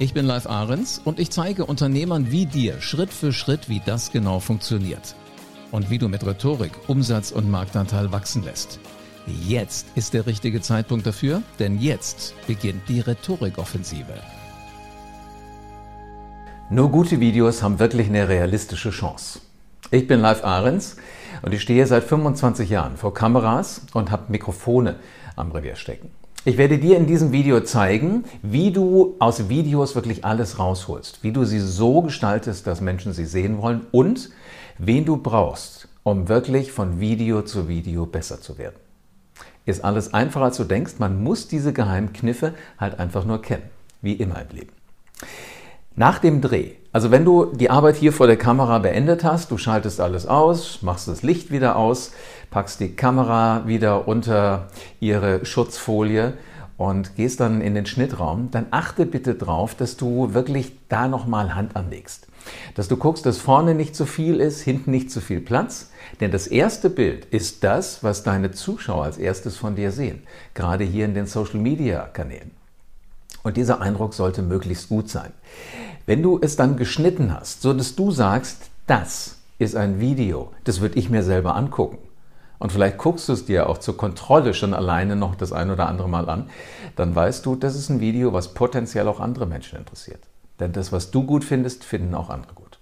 Ich bin Live Ahrens und ich zeige Unternehmern wie dir Schritt für Schritt, wie das genau funktioniert. Und wie du mit Rhetorik Umsatz und Marktanteil wachsen lässt. Jetzt ist der richtige Zeitpunkt dafür, denn jetzt beginnt die Rhetorikoffensive. Nur gute Videos haben wirklich eine realistische Chance. Ich bin Live Ahrens und ich stehe seit 25 Jahren vor Kameras und habe Mikrofone am Revier stecken. Ich werde dir in diesem Video zeigen, wie du aus Videos wirklich alles rausholst, wie du sie so gestaltest, dass Menschen sie sehen wollen und wen du brauchst, um wirklich von Video zu Video besser zu werden. Ist alles einfacher als du denkst, man muss diese Geheimkniffe halt einfach nur kennen, wie immer im Leben. Nach dem Dreh, also wenn du die Arbeit hier vor der Kamera beendet hast, du schaltest alles aus, machst das Licht wieder aus, packst die Kamera wieder unter ihre Schutzfolie und gehst dann in den Schnittraum, dann achte bitte drauf, dass du wirklich da nochmal Hand anlegst. Dass du guckst, dass vorne nicht zu viel ist, hinten nicht zu viel Platz. Denn das erste Bild ist das, was deine Zuschauer als erstes von dir sehen. Gerade hier in den Social Media Kanälen. Und dieser Eindruck sollte möglichst gut sein. Wenn du es dann geschnitten hast, so dass du sagst, das ist ein Video, das würde ich mir selber angucken und vielleicht guckst du es dir auch zur Kontrolle schon alleine noch das ein oder andere Mal an, dann weißt du, das ist ein Video, was potenziell auch andere Menschen interessiert. Denn das, was du gut findest, finden auch andere gut.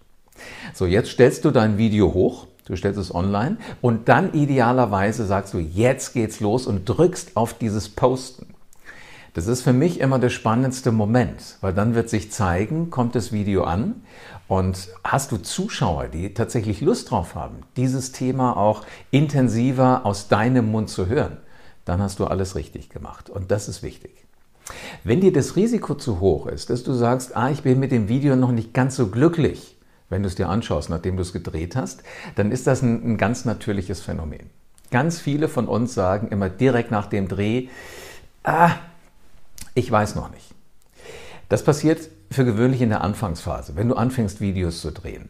So, jetzt stellst du dein Video hoch, du stellst es online und dann idealerweise sagst du, jetzt geht's los und drückst auf dieses Posten. Das ist für mich immer der spannendste Moment, weil dann wird sich zeigen, kommt das Video an und hast du Zuschauer, die tatsächlich Lust drauf haben, dieses Thema auch intensiver aus deinem Mund zu hören, dann hast du alles richtig gemacht und das ist wichtig. Wenn dir das Risiko zu hoch ist, dass du sagst, ah, ich bin mit dem Video noch nicht ganz so glücklich, wenn du es dir anschaust, nachdem du es gedreht hast, dann ist das ein, ein ganz natürliches Phänomen. Ganz viele von uns sagen immer direkt nach dem Dreh, ah, ich weiß noch nicht. Das passiert für gewöhnlich in der Anfangsphase, wenn du anfängst, Videos zu drehen.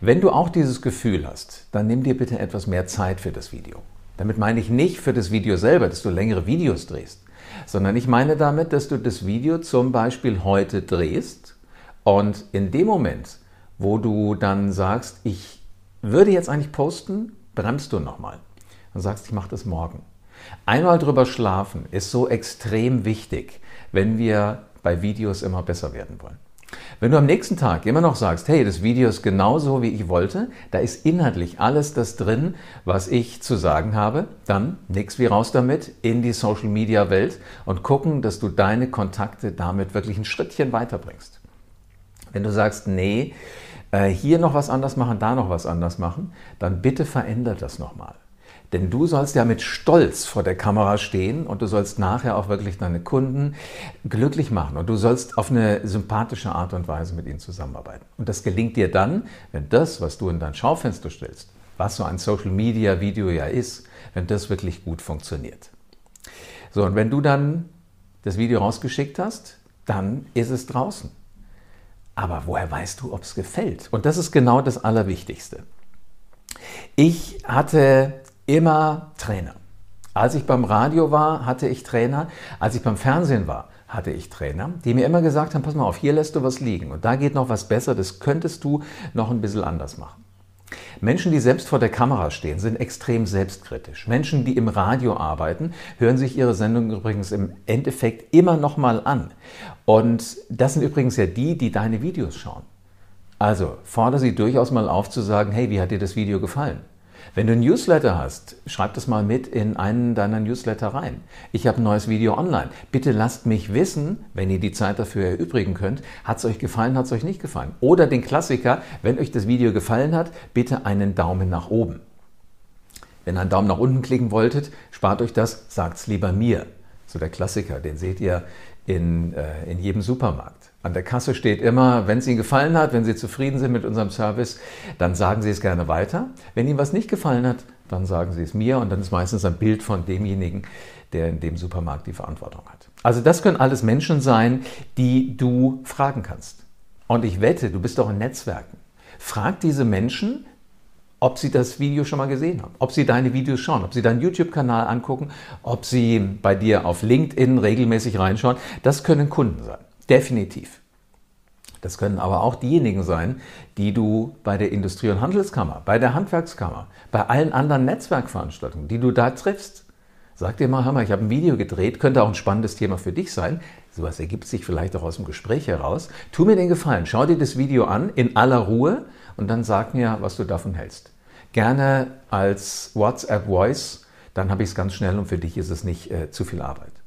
Wenn du auch dieses Gefühl hast, dann nimm dir bitte etwas mehr Zeit für das Video. Damit meine ich nicht für das Video selber, dass du längere Videos drehst, sondern ich meine damit, dass du das Video zum Beispiel heute drehst und in dem Moment, wo du dann sagst, ich würde jetzt eigentlich posten, bremst du nochmal und sagst, ich mache das morgen. Einmal drüber schlafen ist so extrem wichtig, wenn wir bei Videos immer besser werden wollen. Wenn du am nächsten Tag immer noch sagst, hey, das Video ist genauso, wie ich wollte, da ist inhaltlich alles das drin, was ich zu sagen habe, dann nix wie raus damit in die Social Media Welt und gucken, dass du deine Kontakte damit wirklich ein Schrittchen weiterbringst. Wenn du sagst, nee, äh, hier noch was anders machen, da noch was anders machen, dann bitte verändert das nochmal. Denn du sollst ja mit Stolz vor der Kamera stehen und du sollst nachher auch wirklich deine Kunden glücklich machen und du sollst auf eine sympathische Art und Weise mit ihnen zusammenarbeiten. Und das gelingt dir dann, wenn das, was du in dein Schaufenster stellst, was so ein Social Media Video ja ist, wenn das wirklich gut funktioniert. So, und wenn du dann das Video rausgeschickt hast, dann ist es draußen. Aber woher weißt du, ob es gefällt? Und das ist genau das Allerwichtigste. Ich hatte immer Trainer. Als ich beim Radio war, hatte ich Trainer. Als ich beim Fernsehen war, hatte ich Trainer, die mir immer gesagt haben, pass mal auf, hier lässt du was liegen und da geht noch was besser, das könntest du noch ein bisschen anders machen. Menschen, die selbst vor der Kamera stehen, sind extrem selbstkritisch. Menschen, die im Radio arbeiten, hören sich ihre Sendung übrigens im Endeffekt immer noch mal an. Und das sind übrigens ja die, die deine Videos schauen. Also fordere sie durchaus mal auf zu sagen, hey, wie hat dir das Video gefallen? Wenn du ein Newsletter hast, schreib das mal mit in einen deiner Newsletter rein. Ich habe ein neues Video online. Bitte lasst mich wissen, wenn ihr die Zeit dafür erübrigen könnt, hat es euch gefallen, hat es euch nicht gefallen. Oder den Klassiker, wenn euch das Video gefallen hat, bitte einen Daumen nach oben. Wenn ihr einen Daumen nach unten klicken wolltet, spart euch das, sagt es lieber mir. So der Klassiker, den seht ihr in, äh, in jedem Supermarkt. An der Kasse steht immer, wenn es Ihnen gefallen hat, wenn Sie zufrieden sind mit unserem Service, dann sagen Sie es gerne weiter. Wenn Ihnen was nicht gefallen hat, dann sagen Sie es mir und dann ist meistens ein Bild von demjenigen, der in dem Supermarkt die Verantwortung hat. Also das können alles Menschen sein, die du fragen kannst. Und ich wette, du bist doch in Netzwerken. Frag diese Menschen, ob sie das Video schon mal gesehen haben, ob sie deine Videos schauen, ob sie deinen YouTube-Kanal angucken, ob sie bei dir auf LinkedIn regelmäßig reinschauen. Das können Kunden sein, definitiv. Das können aber auch diejenigen sein, die du bei der Industrie- und Handelskammer, bei der Handwerkskammer, bei allen anderen Netzwerkveranstaltungen, die du da triffst. Sag dir mal, hör mal, ich habe ein Video gedreht, könnte auch ein spannendes Thema für dich sein. Sowas ergibt sich vielleicht auch aus dem Gespräch heraus. Tu mir den Gefallen, schau dir das Video an in aller Ruhe und dann sag mir, was du davon hältst. Gerne als WhatsApp Voice, dann habe ich es ganz schnell und für dich ist es nicht äh, zu viel Arbeit.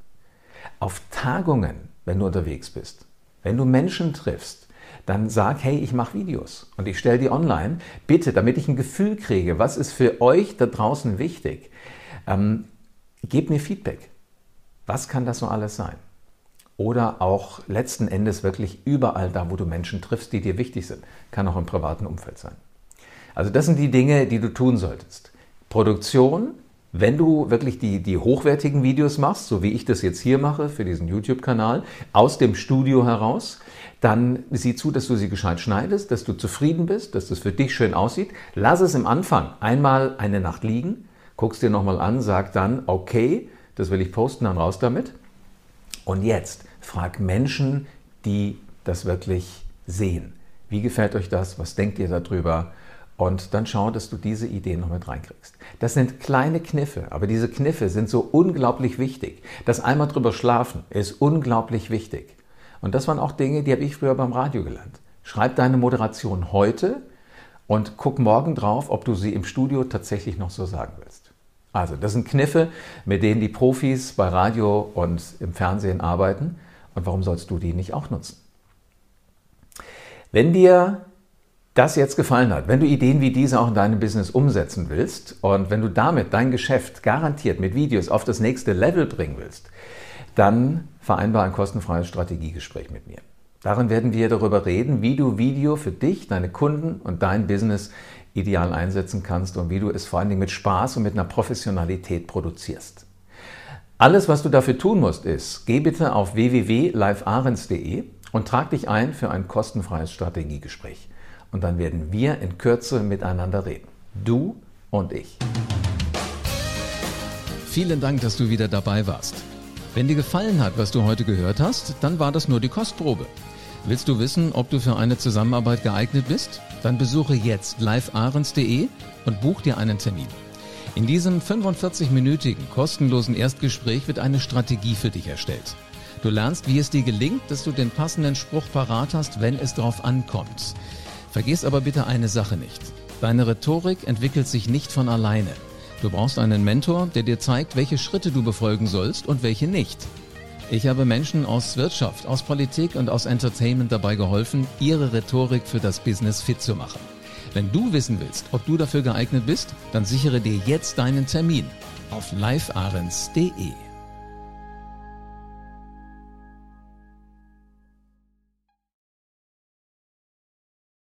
Auf Tagungen, wenn du unterwegs bist, wenn du Menschen triffst, dann sag, hey, ich mache Videos und ich stelle die online. Bitte, damit ich ein Gefühl kriege, was ist für euch da draußen wichtig, ähm, gebt mir Feedback. Was kann das so alles sein? Oder auch letzten Endes wirklich überall da, wo du Menschen triffst, die dir wichtig sind. Kann auch im privaten Umfeld sein. Also das sind die Dinge, die du tun solltest. Produktion, wenn du wirklich die, die hochwertigen Videos machst, so wie ich das jetzt hier mache für diesen YouTube-Kanal, aus dem Studio heraus, dann sieh zu, dass du sie gescheit schneidest, dass du zufrieden bist, dass das für dich schön aussieht. Lass es im Anfang einmal eine Nacht liegen, guckst dir nochmal an, sag dann, okay, das will ich posten, dann raus damit. Und jetzt frag Menschen, die das wirklich sehen. Wie gefällt euch das? Was denkt ihr darüber? Und dann schau, dass du diese Ideen noch mit reinkriegst. Das sind kleine Kniffe, aber diese Kniffe sind so unglaublich wichtig. Das einmal drüber schlafen ist unglaublich wichtig. Und das waren auch Dinge, die habe ich früher beim Radio gelernt. Schreib deine Moderation heute und guck morgen drauf, ob du sie im Studio tatsächlich noch so sagen willst. Also, das sind Kniffe, mit denen die Profis bei Radio und im Fernsehen arbeiten. Und warum sollst du die nicht auch nutzen? Wenn dir das jetzt gefallen hat, wenn du Ideen wie diese auch in deinem Business umsetzen willst und wenn du damit dein Geschäft garantiert mit Videos auf das nächste Level bringen willst, dann vereinbar ein kostenfreies Strategiegespräch mit mir. Darin werden wir darüber reden, wie du Video für dich, deine Kunden und dein Business ideal einsetzen kannst und wie du es vor allen Dingen mit Spaß und mit einer Professionalität produzierst. Alles, was du dafür tun musst, ist, geh bitte auf www.livearens.de und trag dich ein für ein kostenfreies Strategiegespräch. Und dann werden wir in Kürze miteinander reden. Du und ich. Vielen Dank, dass du wieder dabei warst. Wenn dir gefallen hat, was du heute gehört hast, dann war das nur die Kostprobe. Willst du wissen, ob du für eine Zusammenarbeit geeignet bist? Dann besuche jetzt livearens.de und buch dir einen Termin. In diesem 45-minütigen kostenlosen Erstgespräch wird eine Strategie für dich erstellt. Du lernst, wie es dir gelingt, dass du den passenden Spruch parat hast, wenn es drauf ankommt. Vergiss aber bitte eine Sache nicht. Deine Rhetorik entwickelt sich nicht von alleine. Du brauchst einen Mentor, der dir zeigt, welche Schritte du befolgen sollst und welche nicht. Ich habe Menschen aus Wirtschaft, aus Politik und aus Entertainment dabei geholfen, ihre Rhetorik für das Business fit zu machen. Wenn du wissen willst, ob du dafür geeignet bist, dann sichere dir jetzt deinen Termin auf livearens.de.